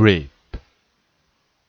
pray.